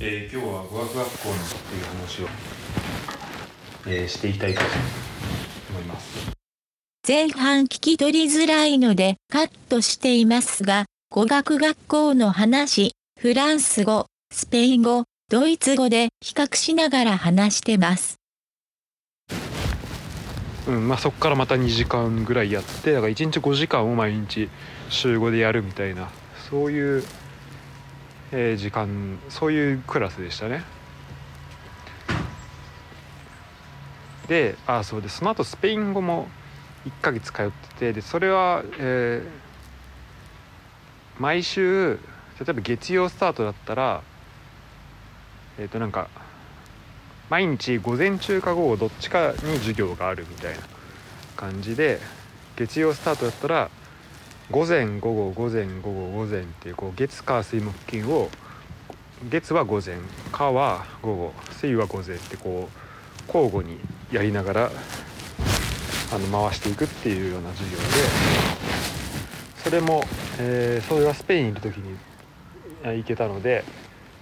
えー、今日は語学学校のっていう話を、えー、していきたいと思います。前半聞き取りづらいのでカットしていますが語学学校の話フランス語スペイン語ドイツ語で比較しながら話してます。うんまあ、そこからまた2時間ぐらいやってだから1日5時間を毎日週5でやるみたいなそういう、えー、時間そういうクラスでしたね。であそうでその後スペイン語も1ヶ月通っててでそれは、えー、毎週例えば月曜スタートだったらえっ、ー、となんか毎日午前中か午後どっちかに授業があるみたいな感じで月曜スタートだったら午前午後午前午後午前っていうこう月火水木金を月は午前火は午後水は午前ってこう交互にやりながらあの回していくっていうような授業でそれも、えー、それはスペインにいる時に行けたので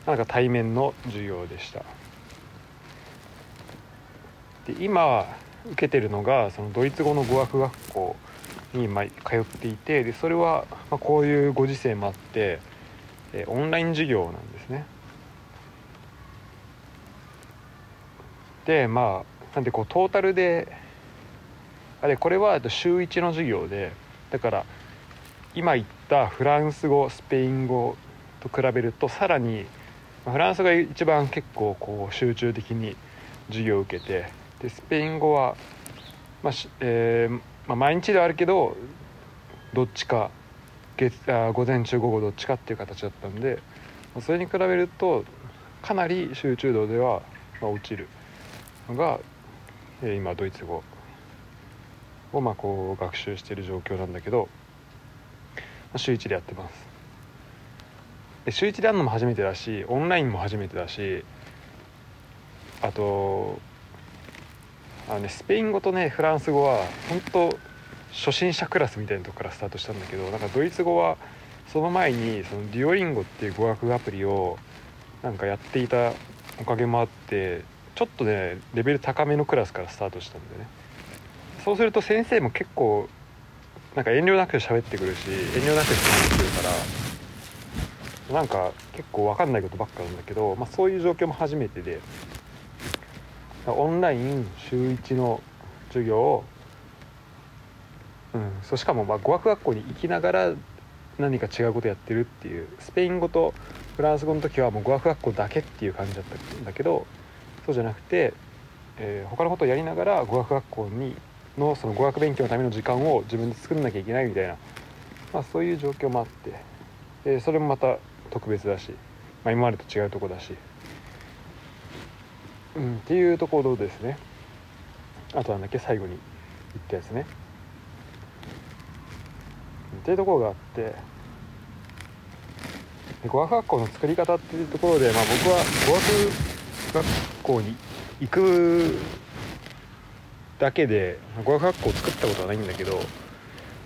なんか対面の授業でした。で今受けてるのがそのドイツ語の語学学校に通っていてでそれはまこういうご時世もあって、オンライン授業なんですね。でまあなんでこうトータルであれこれは週1の授業でだから今言ったフランス語スペイン語と比べるとさらにフランスが一番結構こう集中的に授業を受けてでスペイン語は、まあえーまあ、毎日ではあるけどどっちか月あ午前中午後どっちかっていう形だったんでそれに比べるとかなり集中度では、まあ、落ちる。のが、えー、今ドイツ語。をまあこう学習している状況なんだけど、まあ、週1でやってます。で週1でやるのも初めてだしオンラインも初めてだしあとあのねスペイン語とねフランス語は本当初心者クラスみたいなとこからスタートしたんだけどなんかドイツ語はその前にそのデュオリンゴっていう語学アプリをなんかやっていたおかげもあってちょっとねレベル高めのクラスからスタートしたんでね。そうすると先生も結構なんか遠慮なく喋ってくるし遠慮なく質問してるからなんか結構分かんないことばっかなんだけど、まあ、そういう状況も初めてで。オンライン週1の授業を、うん、そうしかもまあ語学学校に行きながら何か違うことやってるっていうスペイン語とフランス語の時はもう語学学校だけっていう感じだったんだけどそうじゃなくて、えー、他のことをやりながら語学学校にのその語学勉強のための時間を自分で作んなきゃいけないみたいな、まあ、そういう状況もあって、えー、それもまた特別だし、まあ、今までと違うとこだし。うん、っていうところですね。あとなんだっけ最後に言ったやつね。っていうところがあって。語学学校の作り方っていうところで、まあ、僕は語学学校に行くだけで語学学校を作ったことはないんだけど、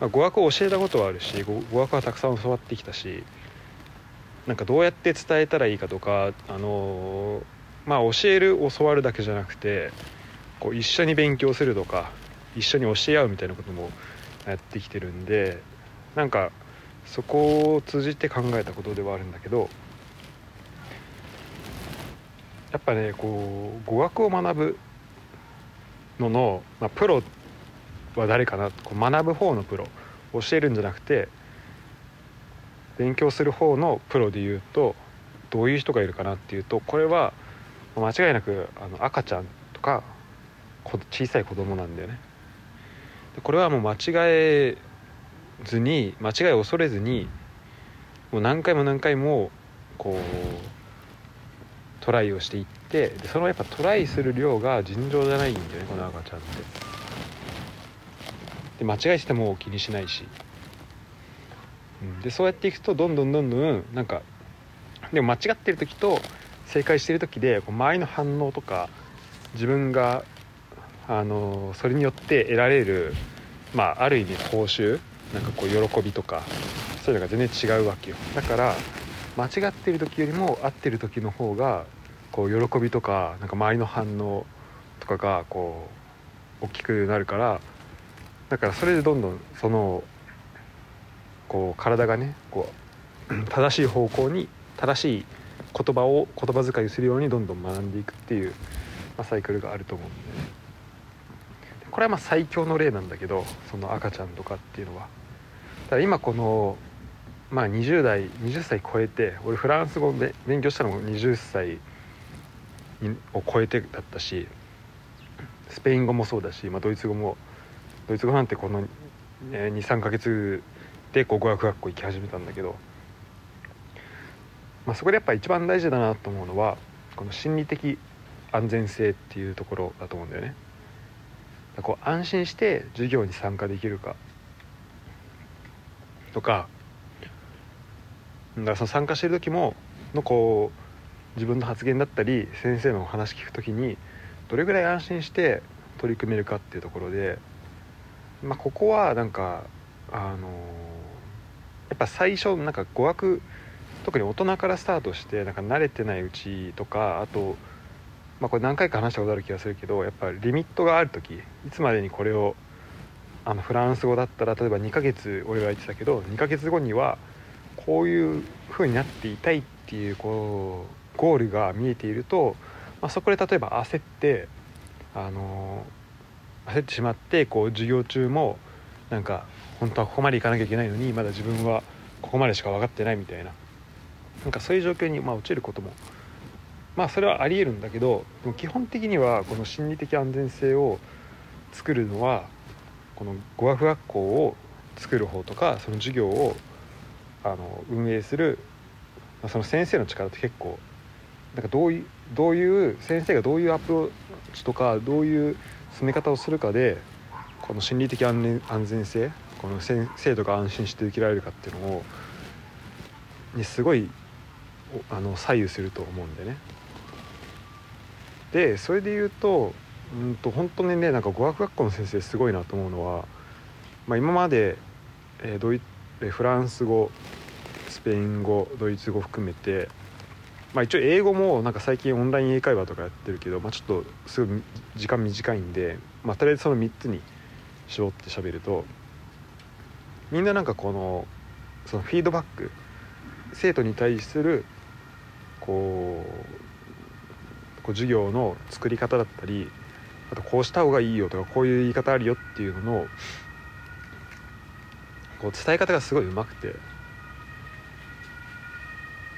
まあ、語学を教えたことはあるし語学はたくさん教わってきたしなんかどうやって伝えたらいいかとかあのーまあ教える教わるだけじゃなくてこう一緒に勉強するとか一緒に教え合うみたいなこともやってきてるんでなんかそこを通じて考えたことではあるんだけどやっぱねこう語学を学ぶのの、まあ、プロは誰かなこう学ぶ方のプロ教えるんじゃなくて勉強する方のプロで言うとどういう人がいるかなっていうとこれは間違いなくあの赤ちゃんとか小さい子供なんだよね。これはもう間違えずに間違いを恐れずにもう何回も何回もこうトライをしていってでそのやっぱトライする量が尋常じゃないんだよねこの赤ちゃんって。で間違えてても気にしないし、うん、でそうやっていくとどんどんどんどんなんかでも間違ってる時と正解してる時で周りの反応とか自分があのそれによって得られる、まあ、ある意味報酬なんかこう喜びとかそういうのが全然違うわけよ。だから間違ってる時よりも合ってる時の方がこう喜びとかなんか周りの反応とかがこう大きくなるからだからそれでどんどんそのこう体がねこう 正しい方向に正しい言葉を言葉遣いをするようにどんどん学んでいくっていう、まあ、サイクルがあると思うんで、ね、これはまあ最強の例なんだけどその赤ちゃんとかっていうのは。だから今このまあ20代20歳超えて俺フランス語で勉強したのも20歳を超えてだったしスペイン語もそうだし、まあ、ドイツ語もドイツ語なんてこの23ヶ月でこう語学学校行き始めたんだけど、まあ、そこでやっぱ一番大事だなと思うのはこの心理的安全性っていうところだと思うんだよね。こう安心して授業に参加できるかとかだからその参加してる時ものこう自分の発言だったり先生の話聞く時にどれぐらい安心して取り組めるかっていうところで、まあ、ここはなんかあのやっぱ最初なんか語学特に大人からスタートしてなんか慣れてないうちとかあと、まあ、これ何回か話したことある気がするけどやっぱリミットがある時いつまでにこれをあのフランス語だったら例えば2ヶ月俺が言ってたけど2ヶ月後にはこういう風になっていたいっていうこうゴールが見えていると、まあ、そこで例えば焦ってあの焦ってしまってこう授業中もなんか本当はここまで行かなきゃいけないのにまだ自分はここまでしか分かってないみたいな。なんかそういう状況にまあ落ちることもまあそれはありえるんだけどでも基本的にはこの心理的安全性を作るのはこの語学学校を作る方とかその授業をあの運営するその先生の力って結構なんかどういうどういう先生がどういうアプローチとかどういう進め方をするかでこの心理的安全性この生徒が安心して受けられるかっていうのをにすごいあの左右すると思うんでね。でそれで言うとうんと本当にねなんか語学学校の先生すごいなと思うのは、まあ、今まで、えー、ドイフランス語スペイン語ドイツ語含めて、まあ、一応英語もなんか最近オンライン英会話とかやってるけど、まあ、ちょっとすごい時間短いんで、まあ、とりあえずその3つに絞って喋るとみんななんかこのそのフィードバック生徒に対するこうこう授業の作り方だったりあとこうした方がいいよとかこういう言い方あるよっていうののこう伝え方がすごいうまくて。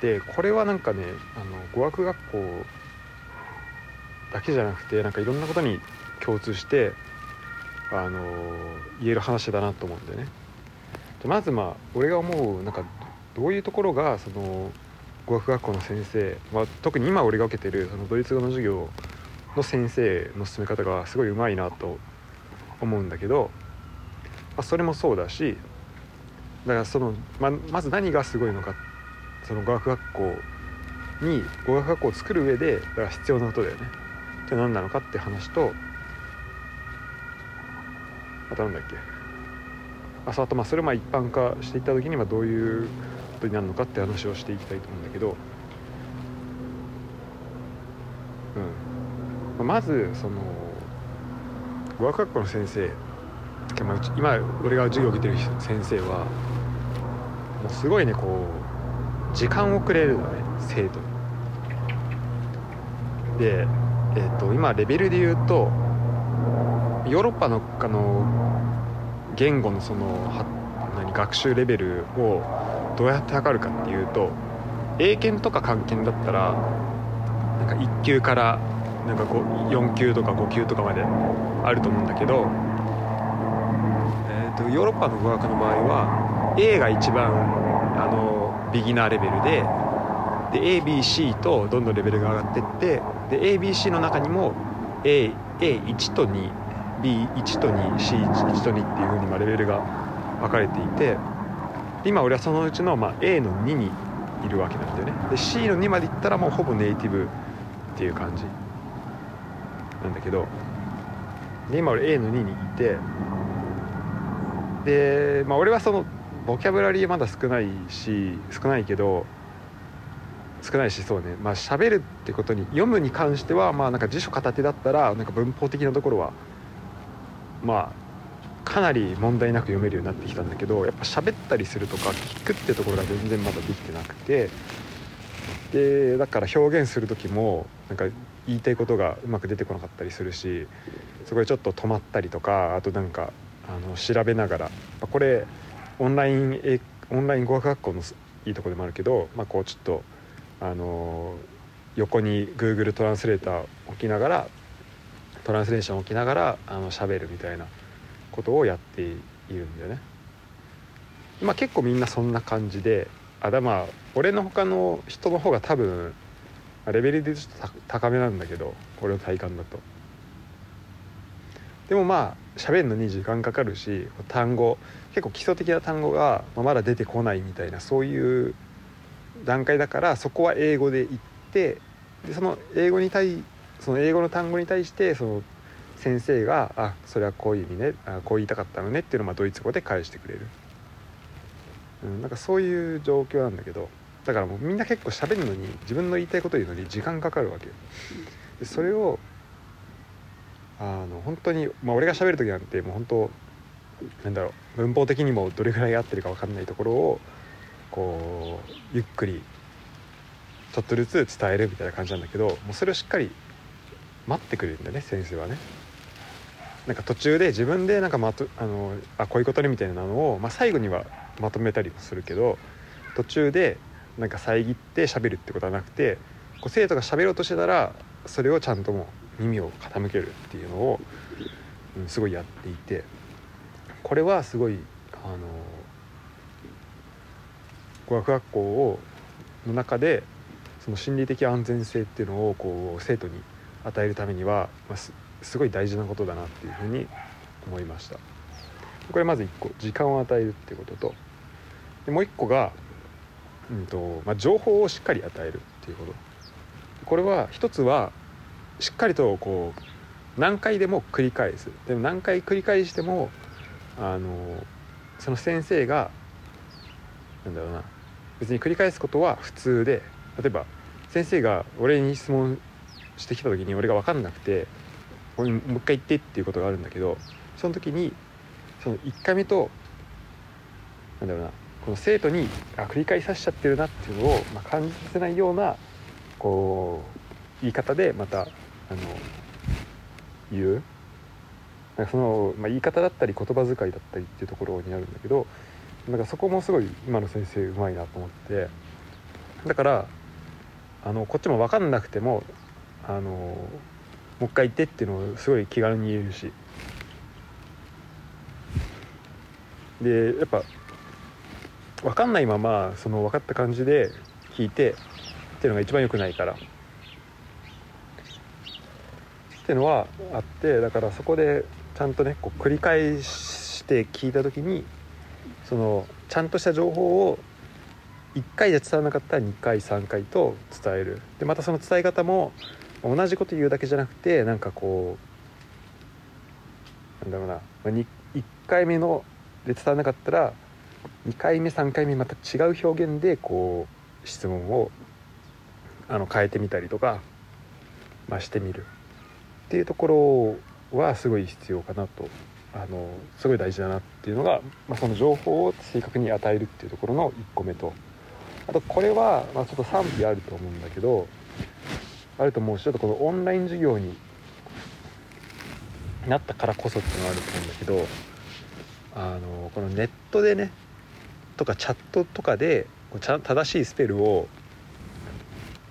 でこれはなんかねあの語学学校だけじゃなくてなんかいろんなことに共通してあの言える話だなと思うんでね。でまずまあ俺が思うなんかどういうところがその語学学校の先生、まあ、特に今俺が受けてるそのドイツ語の授業の先生の進め方がすごいうまいなと思うんだけど、まあ、それもそうだしだからそのままず何がすごいのかその語学学校に語学学校を作る上でだから必要なことだよね。って何なのかって話とあとなんだっけ。あそうあとまあそれをまあ一般化していった時にはどういうことになるのかって話をしていきたいと思うんだけどうんまずその語学学校の先生今俺が授業を受けてる先生はもうすごいねこう時間をくれるのね生徒に。で、えーと、今レベルで言うとヨーロッパのあの言語のその何学習レベルをどうやって測るかっていうと英検とか漢検だったらなんか1級からなんか4級とか5級とかまであると思うんだけど、えーと、ヨーロッパの語学の場合は A が一番あのビギナーレベルでで ABC とどんどんレベルが上がってってで ABC の中にも A A1 と 2B1 と 2C1 と2っていうふうにレベルが分かれていて今俺はそのうちのまあ A の2にいるわけなんだよね。で C の2までいったらもうほぼネイティブっていう感じなんだけどで今俺 A の2にいてでまあ俺はそのボキャブラリーまだ少ないし少ないけど少ないしそうね。まあ喋るってことに読むに関してはまあなんか辞書片手だったらなんか文法的なところはまあかなり問題なく読めるようになってきたんだけどやっぱ喋ったりするとか聞くってところが全然まだできてなくてでだから表現する時もなんか言いたいことがうまく出てこなかったりするしそこでちょっと止まったりとかあとなんかあの調べながらこれオンラインオンライン語学学校のいいとこでもあるけど、まあ、こうちょっとあの横に Google トランスレーター置きながらトランスレーション置きながらあの喋るみたいなことをやっているんだよね。まあ、結構みんなそんな感じであだまあ俺の他の人の方が多分レベルでちょっと高めなんだけど俺の体感だと。でもまあ喋るのに時間かかるし単語結構基礎的な単語がまだ出てこないみたいなそういう段階だからそこは英語で言ってでその英語に対その英語の単語に対してその先生が「あそれはこういう意味ねあこう言いたかったのね」っていうのをまあドイツ語で返してくれる、うん、なんかそういう状況なんだけどだからもうみんな結構喋るのに自分の言いたいこと言うのに時間かかるわけよでそれをあの本当に、まあ、俺が喋る時なんてもう本当なんだろう文法的にもどれぐらい合ってるか分かんないところをこうゆっくりちょっとずつ伝えるみたいな感じなんだけどもうそれをしっかり待ってくれるんだね先生はね。なんか途中で自分でなんかまとあのあこういうことねみたいなのを、まあ、最後にはまとめたりもするけど途中でなんか遮って喋るってことはなくてこう生徒が喋ろうとしてたらそれをちゃんとも耳を傾けるっていうのを、うん、すごいやっていてこれはすごいあの語学学校をの中でその心理的安全性っていうのをこう生徒に与えるためには、まあ、すごい大事なことだなっていうふうに思いました。これまず1個時間を与えるっていうこととでもう1個が、うんとまあ、情報をしっかり与えるっていうこと。これは一つはしっかりとこう何回でも繰り返す。でも何回繰り返してもあのその先生がなんだろうな別に繰り返すことは普通で例えば先生が俺に質問してきた時に俺が分かんなくてもう一回言ってっていうことがあるんだけどその時にその1回目となんだろうなこの生徒にあ繰り返させちゃってるなっていうのを、まあ、感じさせないようなこう言い方でまたあの言う。なんかその、まあ、言い方だったり言葉遣いだったりっていうところになるんだけどなんかそこもすごい今の先生うまいなと思って。だからあのこっちも分かんなくてもあのもう一回言ってっていうのをすごい気軽に言えるし。でやっぱ分かんないままその分かった感じで聞いてっていうのが一番良くないから。っていうのはあってだからそこでちゃんとねこう繰り返して聞いた時にそのちゃんとした情報を1回で伝わらなかったら2回3回と伝える。でまたその伝え方も同じこと言うだけじゃなくてなんかこうなんだろうな、まあ、1回目ので伝わらなかったら2回目3回目また違う表現でこう質問をあの変えてみたりとか、まあ、してみる。っていうところはすごい必要かなと。あのすごい大事だなっていうのが、まあ、その情報を正確に与えるっていうところの1個目と。あとこれは、まあ、ちょっと賛否あると思うんだけどあると思うしちょっとこのオンライン授業になったからこそっていうのがあると思うんだけどあのこのネットでねとかチャットとかでちゃ正しいスペルを、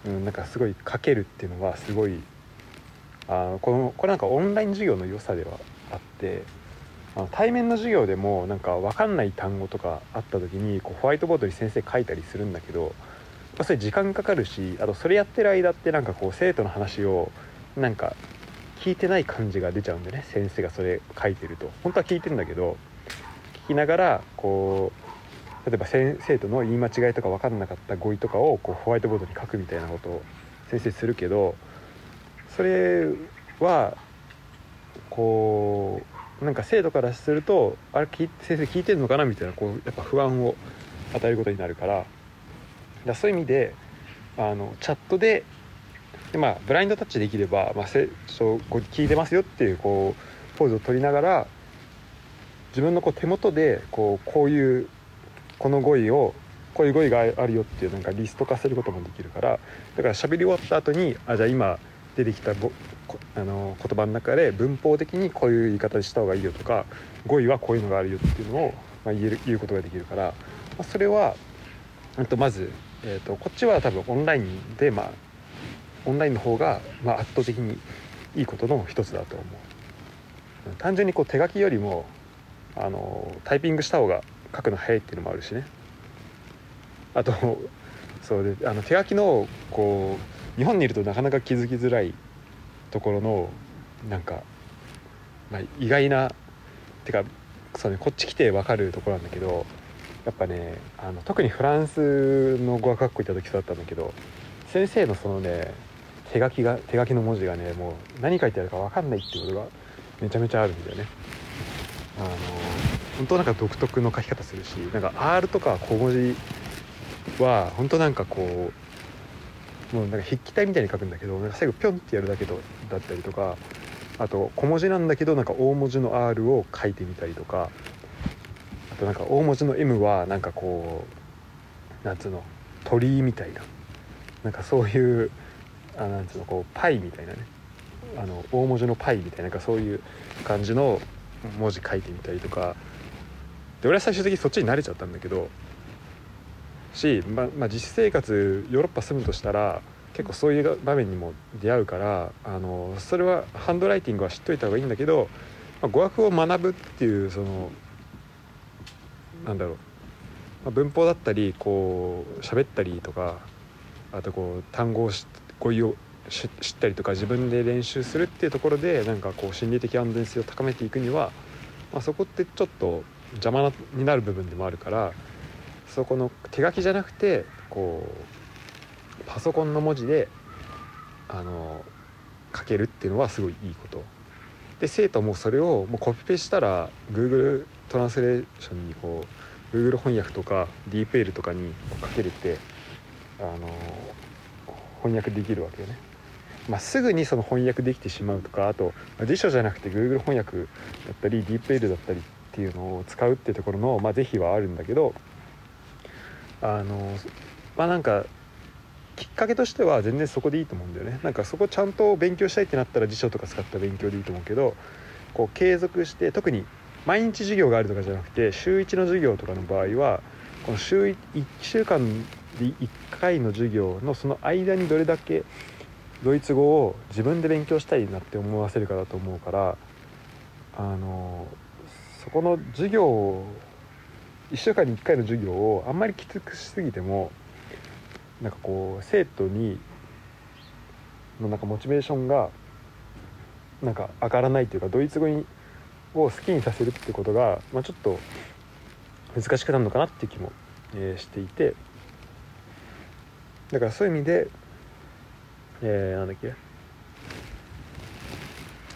うん、なんかすごい書けるっていうのはすごいあのこのこれなんかオンライン授業の良さではあってあの対面の授業でもなんか分かんない単語とかあった時にこうホワイトボードに先生書いたりするんだけどまあ、それ時間かかるしあとそれやってる間ってなんかこう生徒の話をなんか聞いてない感じが出ちゃうんでね先生がそれ書いてると。本当は聞いてるんだけど聞きながらこう例えば先生徒の言い間違いとか分かんなかった語彙とかをこうホワイトボードに書くみたいなことを先生するけどそれはこうなんか生徒からするとあれ先生聞いてるのかなみたいなこうやっぱ不安を与えることになるからだそういう意味であのチャットでで、まあ、ブラインドタッチできれば、まあ、せそうこう聞いてますよっていうこうポーズを取りながら自分のこう手元でこうこういうこの語彙をこういう語彙があるよっていうなんかリスト化することもできるからだから喋り終わった後にあじゃあ今出てきたぼあの言葉の中で文法的にこういう言い方にした方がいいよとか語彙はこういうのがあるよっていうのを、まあ、言える言うことができるから、まあ、それはとまず、えーと、こっちは多分オンラインで、まあ、オンラインの方が、まあ、圧倒的にいいことの一つだと思う。単純にこう手書きよりもあのタイピングした方が書くの早いっていうのもあるしね。あとそうであの手書きのこう日本にいるとなかなか気づきづらいところのなんか、まあ、意外なてかそう、ね、こっち来て分かるところなんだけどやっぱねあの特にフランスの語学学校行った時そうだったんだけど先生のそのね手書きが手書きの文字がねもう何書いてあるか分かんないっていうことがめちゃめちゃあるんだよね。あの本当なんか独特の書き方するしなんか R とか小文字は本当なんかこうもうなんか筆記体みたいに書くんだけどなんか最後ピョンってやるだけどだったりとかあと小文字なんだけどなんか大文字の R を書いてみたりとかとなんか大文字の M はなんかこうなんつうの鳥居みたいな。なんかそういうあなんつうのこうパイみたいなね。あの大文字のパイみたいななんかそういう感じの文字書いてみたりとか。で俺は最終的にそっちに慣れちゃったんだけど。し、ままあ、実生活ヨーロッパ住むとしたら結構そういう場面にも出会うからあのそれはハンドライティングは知っといた方がいいんだけど、まあ、語学を学ぶっていうそのなんだろう、まあ、文法だったりこう喋ったりとかあとこう単語を語彙を知ったりとか自分で練習するっていうところでなんかこう心理的安全性を高めていくには、まあ、そこってちょっと邪魔になる部分でもあるからそこの手書きじゃなくてこうパソコンの文字であの書けるっていうのはすごいいいこと。で生徒もそれをもうコピペしたら Google トランスレーションにこう Google 翻訳とか DeepL とかに書けるってあの翻訳できるわけよね。まあ、すぐにその翻訳できてしまうとかあと、ま、辞書じゃなくて Google 翻訳だったり DeepL だったりっていうのを使うってところの、まあ、是非はあるんだけどあのまあなんかきっかけとしては全然そこでいいと思うんだよねなんかそこちゃんと勉強したいってなったら辞書とか使った勉強でいいと思うけどこう継続して特に毎日授業があるとかじゃなくて週1の授業とかの場合はこの週 1, 1週間で1回の授業のその間にどれだけドイツ語を自分で勉強したいなって思わせるかだと思うからあのそこの授業を1週間に1回の授業をあんまりきつくしすぎてもなんかこう生徒にのなんかモチベーションがなんか上がらないというかドイツ語にを好きにさせるってことが、まあ、ちょっと難しくなるのかなっていう気も、えー、していてだからそういう意味でえー、なんだっけ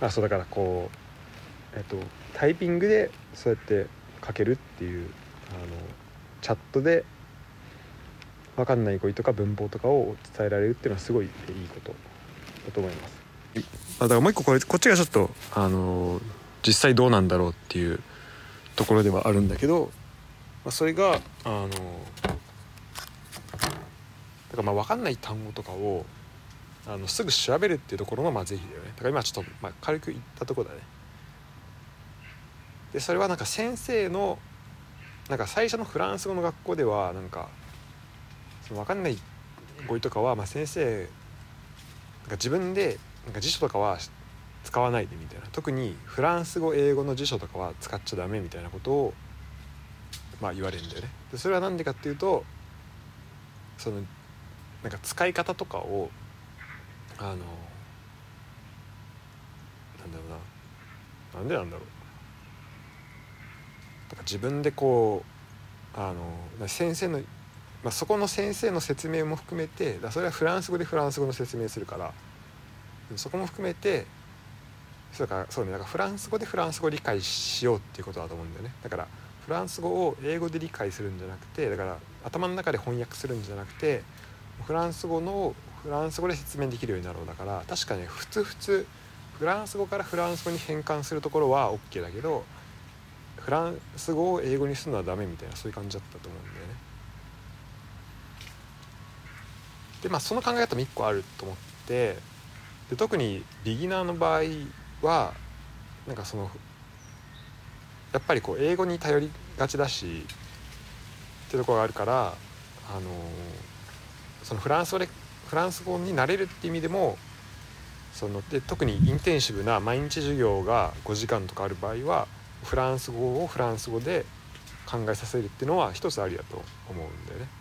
あそうだからこうえっとタイピングでそうやって書けるっていうあのチャットで分かんない語彙とか文法とかを伝えられるっていうのはすごいいいことだと思います。あだからもう一個これこっちがちょっとあの実際どうなんだろうっていうところではあるんだけど、まあ、それがあのだからまあ分かんない単語とかをあのすぐ調べるっていうところのまあ是非だよね。だから今ちょっとまあ軽く言ったとこだね。でそれはなんか先生のなんか最初のフランス語の学校ではなんかその分かんない語彙とかはまあ先生なんか自分でなんか辞書とかは使わないでみたいな。特にフランス語英語の辞書とかは使っちゃダメみたいなことをまあ言われるんだよね。でそれは何でかっていうとそのなんか使い方とかをあのなんだろうな。なんでなんだろう。だか自分でこうあの先生の、まあ、そこの先生の説明も含めてだそれはフランス語でフランス語の説明するからそこも含めてそうかそうねだかフランス語でフランス語を理解しようっていうことだと思うんだよねだからフランス語を英語で理解するんじゃなくてだから頭の中で翻訳するんじゃなくてフランス語のフランス語で説明できるようになろうだから確かね普通普通フランス語からフランス語に変換するところは OK だけどフランス語を英語にするのはダメみたいなそういう感じだったと思うんだよね。でまあその考え方も1個あると思ってで特にビギナーの場合はなんかそのやっぱりこう英語に頼りがちだしっていうところがあるからあのそのフランス語でフランス語になれるっていう意味でもそので特にインテンシブな毎日授業が5時間とかある場合はフランス語をフランス語で考えさせるっていうのは一つありだと思うんだよね。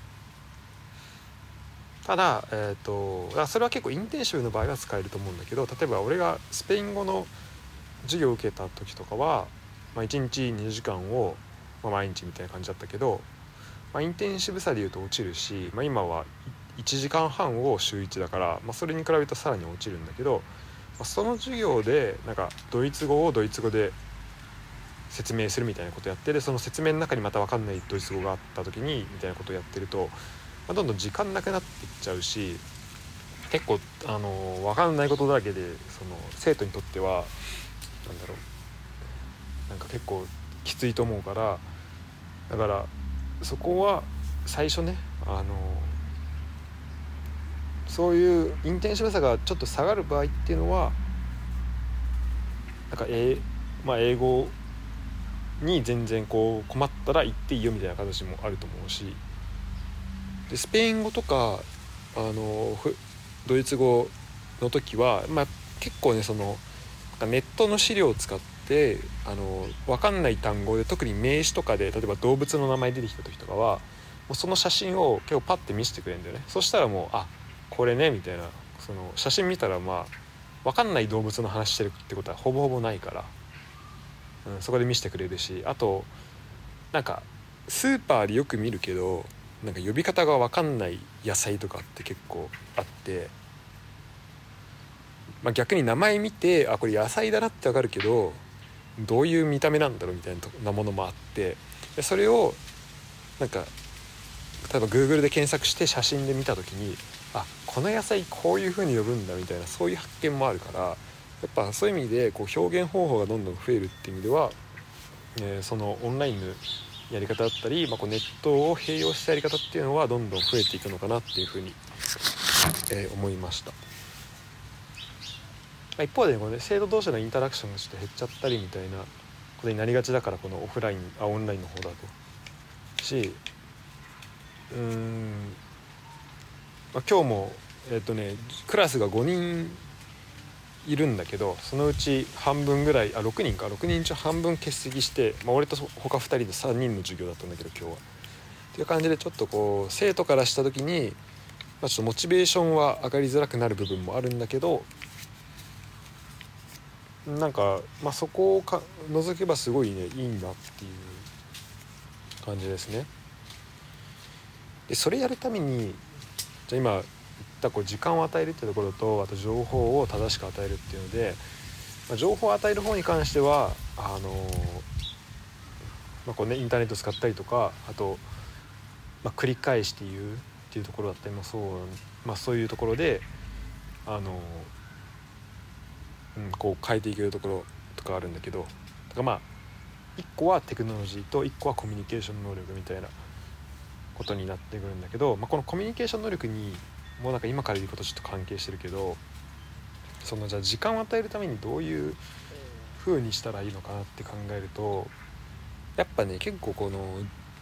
ただ,、えーと、とそれは結構インテンシブの場合は使えると思うんだけど例えば俺がスペイン語の授業を受けた時とかは、まあ、1日2時間を、まあ、毎日みたいな感じだったけど、まあ、インテンシブさでいうと落ちるし、まあ、今は1時間半を週1だから、まあ、それに比べるとさらに落ちるんだけど、まあ、その授業でなんかドイツ語をドイツ語で説明するみたいなことやってでその説明の中にまた分かんないドイツ語があった時にみたいなことをやってると、まあ、どんどん時間なくなっていっちゃうし結構あの分かんないことだらけでその生徒にとってはなんだろうなんか結構きついと思うからだからそこは最初ねあのそういうインテンシブさがちょっと下がる場合っていうのはなんか英,、まあ、英語に全然こう困ったら行っていいよみたいな形もあると思うし。でスペイン語とかあのドイツ語の時は、まあ、結構ねそのネットの資料を使ってあの分かんない単語で特に名詞とかで例えば動物の名前出てきた時とかはもうその写真を結構パッて見せてくれるんだよね。そしたらもうあこれねみたいな。その写真見たらまあ分かんない動物の話してるってことはほぼほぼないから、うん、そこで見せてくれるし。あとなんかスーパーでよく見るけどなんか呼び方が分かんない野菜とかって結構あって、まあ、逆に名前見てあこれ野菜だなって分かるけどどういう見た目なんだろうみたいなものもあってでそれをなんか例えば Google で検索して写真で見た時にあこの野菜こういう風に呼ぶんだみたいなそういう発見もあるからやっぱそういう意味でこう表現方法がどんどん増えるっていう意味では、えー、そのオンラインのやり方だったり、まあ、こうネットを併用したやり方っていうのはどんどん増えていくのかなっていうふうに、えー、思いました、まあ、一方で、ね、この、ね、生徒同士のインタラクションがちょっと減っちゃったりみたいなことになりがちだからこのオフラインあオンラインの方だと。しうんまあ、今日もえっ、とねクラスが5人いるんだけどそのうち半分ぐらいあ6人か6人中半分欠席して、まあ、俺と他2人で3人の授業だったんだけど今日は。っていう感じでちょっとこう生徒からした時に、まあ、ちょっとモチベーションは上がりづらくなる部分もあるんだけどなんか、まあ、そこをか除けばすごいねいいんだっていう感じですね。でそれやるためにじゃ今ったこう時間を与えるっていうところとあと情報を正しく与えるっていうので、まあ、情報を与える方に関してはあのまあこうね、インターネット使ったりとかあと、まあ、繰り返して言うっていうところだったりもそう、まあ、そういうところであの、うん、こう変えていけるところとかあるんだけどだからまあ1個はテクノロジーと1個はコミュニケーション能力みたいなことになってくるんだけど、まあ、このコミュニケーション能力にもうなんか今から言うことちょっと関係してるけどそのじゃあ時間を与えるためにどういう風にしたらいいのかなって考えるとやっぱね結構この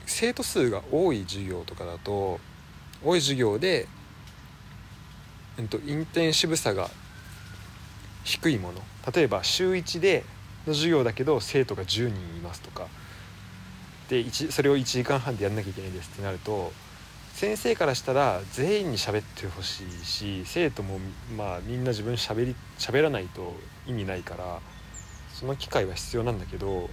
生徒数が多い授業とかだと多い授業で、えっと、インテンシブさが低いもの。例えば週1での授業だけど生徒が10人いますとか。でそれを1時間半でやんなきゃいけないですってなると先生からしたら全員に喋ってほしいし生徒もまあみんな自分喋り喋らないと意味ないからその機会は必要なんだけど、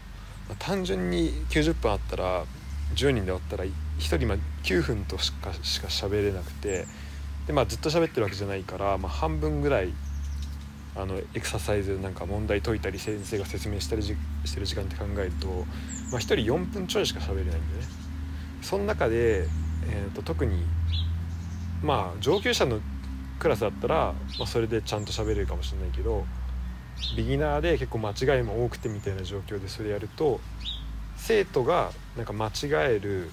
まあ、単純に90分あったら10人で終わったら1人ま9分としかしか喋れなくてで、まあ、ずっと喋ってるわけじゃないから、まあ、半分ぐらいあのエクササイズなんか問題解いたり先生が説明したりしてる時間って考えると、まあ、1人4分ちょいしか喋れないんでね。その中で、えーと、特にまあ上級者のクラスだったら、まあ、それでちゃんと喋れるかもしれないけどビギナーで結構間違いも多くてみたいな状況でそれやると生徒がなんか間違える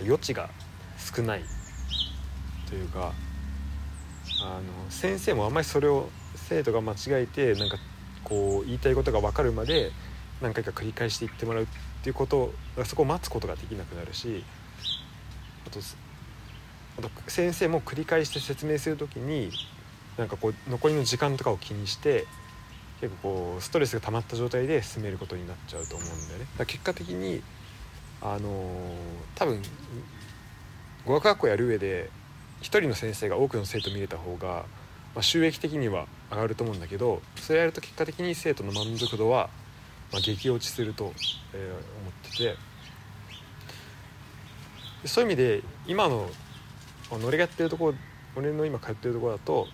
余地が少ないというかあの先生もあんまりそれを生徒が間違えてなんかこう言いたいことが分かるまで何回か繰り返していってもらうっていうことそこを待つことができなくなるしあとあと先生も繰り返して説明する時になんかこう残りの時間とかを気にして結構こうストレスが溜まった状態で進めることになっちゃうと思うんだよね。だ結果的にあのー、多分語学学校やる上で一人の先生が多くの生徒見れた方が、まあ、収益的には上がると思うんだけどそれやると結果的に生徒の満足度は、まあ、激落ちすると、えー、思っててそういう意味で今の俺がやってるとこ俺の今通ってるとこだと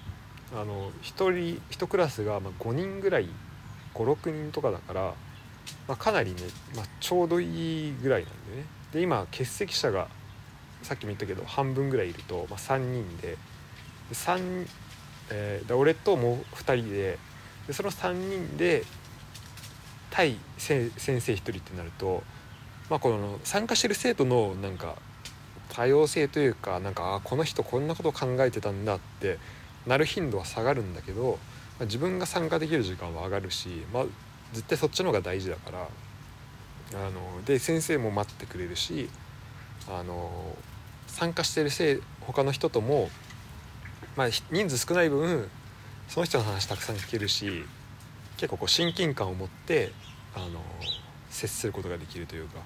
あの1人1クラスがま5人ぐらい56人とかだから、まあ、かなりね、まあ、ちょうどいいぐらいなんでね。で今欠席者がさっきも言ったけど半分ぐらいいると、まあ、3人で。で3、えー、で俺ともう2人ででその3人で対先生1人ってなると、まあ、この参加してる生徒のなんか多様性というかなんかあこの人こんなことを考えてたんだってなる頻度は下がるんだけど、まあ、自分が参加できる時間は上がるし、まあ、絶対そっちの方が大事だからあので先生も待ってくれるしあの参加してるせい他の人とも、まあ、人数少ない分その人の話たくさん聞けるし結構こう親近感を持ってあの接することができるというか。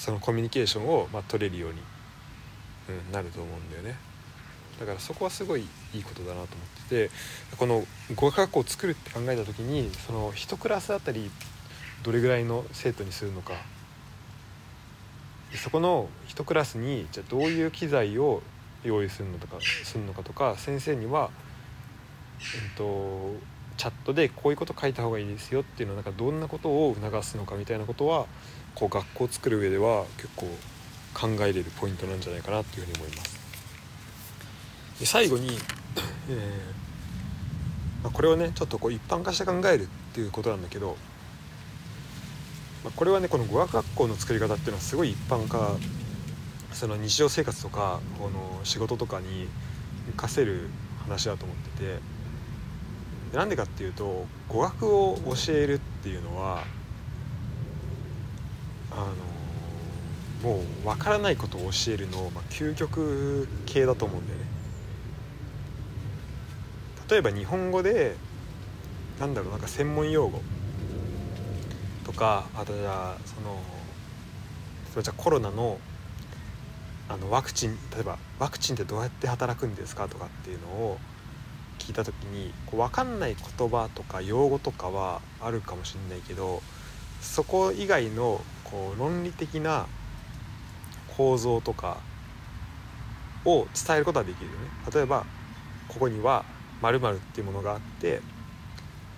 そのコミュニケーションを、ま、取れるように、うん、なると思うんだよね。だからそこはすごいいいことだなと思っててこの語学学校を作るって考えた時にその1クラスあたりどれぐらいの生徒にするのか。そこの1クラスにじゃどういう機材を用意するのとかするのかとか先生には、えっと、チャットでこういうこと書いた方がいいですよっていうのはなんかどんなことを促すのかみたいなことはこう学校を作る上では結構考えれるポイントなんじゃないかなっていうふうに思います。で最後に、えーまあ、これをねちょっとこう一般化して考えるっていうことなんだけどまあ、これはねこの語学学校の作り方っていうのはすごい一般化その日常生活とかこの仕事とかに活かせる話だと思っててなんでかっていうと語学を教えるっていうのはあのもう分からないことを教えるの、まあ、究極系だと思うんだよね。例えば日本語でなんだろうなんか専門用語とかあとじゃあそのそれじゃコロナのあのワクチン例えばワクチンってどうやって働くんですかとかっていうのを聞いた時にこう分かんない言葉とか用語とかはあるかもしれないけどそこ以外のこう論理的な構造とかを伝えることはできるよね。例えばここには〇〇っていうものがあって例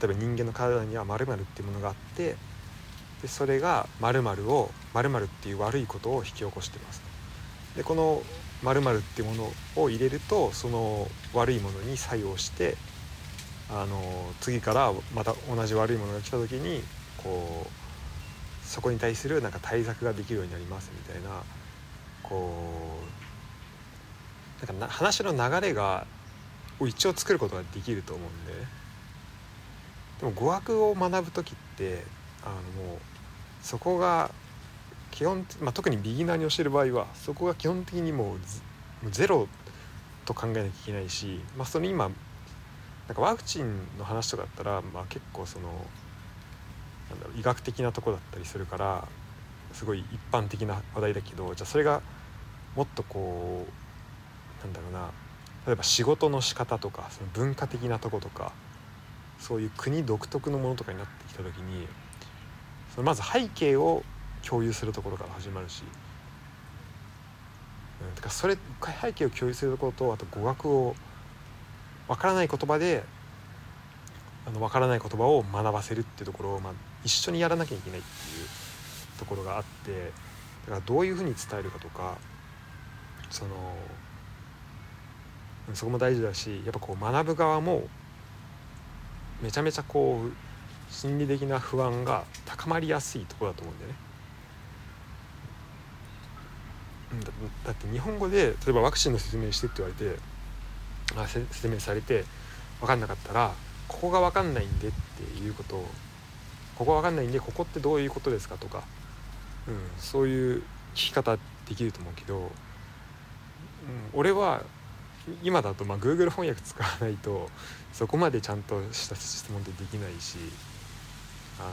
えば人間の体には〇〇っていうものがあってでそれが〇〇を〇〇っていう悪いことを引き起こしてますでこのっていうものを入れるとその悪いものに作用してあの次からまた同じ悪いものが来た時にこうそこに対するなんか対策ができるようになりますみたいなこうなんかな話の流れがを一応作ることができると思うんで。でも語学を学ぶ時ってあのもうそこが基本、まあ、特にビギナーに教える場合はそこが基本的にもうゼロと考えなきゃいけないし、まあ、その今なんかワクチンの話とかだったら、まあ、結構そのなんだろう医学的なとこだったりするからすごい一般的な話題だけどじゃあそれがもっとこうなんだろうな例えば仕事の仕方とかその文化的なとことかそういう国独特のものとかになってきた時にそのまず背景を共有するところから始まるし、うん、だからそれ背景を共有するところとあと語学をわからない言葉であの分からない言葉を学ばせるっていうところを、まあ、一緒にやらなきゃいけないっていうところがあってだからどういうふうに伝えるかとかそのそこも大事だしやっぱこう学ぶ側もめちゃめちゃこう心理的な不安が高まりやすいとこだと思うんだよね。だだって日本語で例えばワクチンの説明してって言われてあ説明されて分かんなかったらここが分かんないんでっていうことをここ分かんないんでここってどういうことですかとか、うん、そういう聞き方できると思うけど、うん、俺は今だとまあ Google 翻訳使わないとそこまでちゃんとした質問ってできないしあの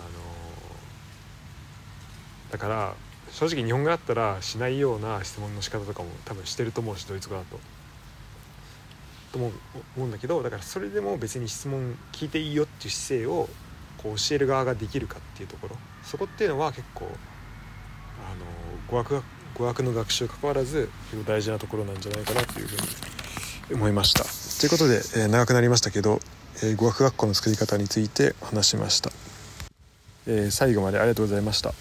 だから正直日本語だったらしないような質問の仕方とかも多分してると思うしドイツ語だと。と思うんだけどだからそれでも別に質問聞いていいよっていう姿勢をこう教える側ができるかっていうところそこっていうのは結構あの語学語学の学習関わらず結構大事なところなんじゃないかなというふうに思いました。ということで、えー、長くなりましたけど、えー、語学学校の作り方について話しました、えー、最後までありがとうございました。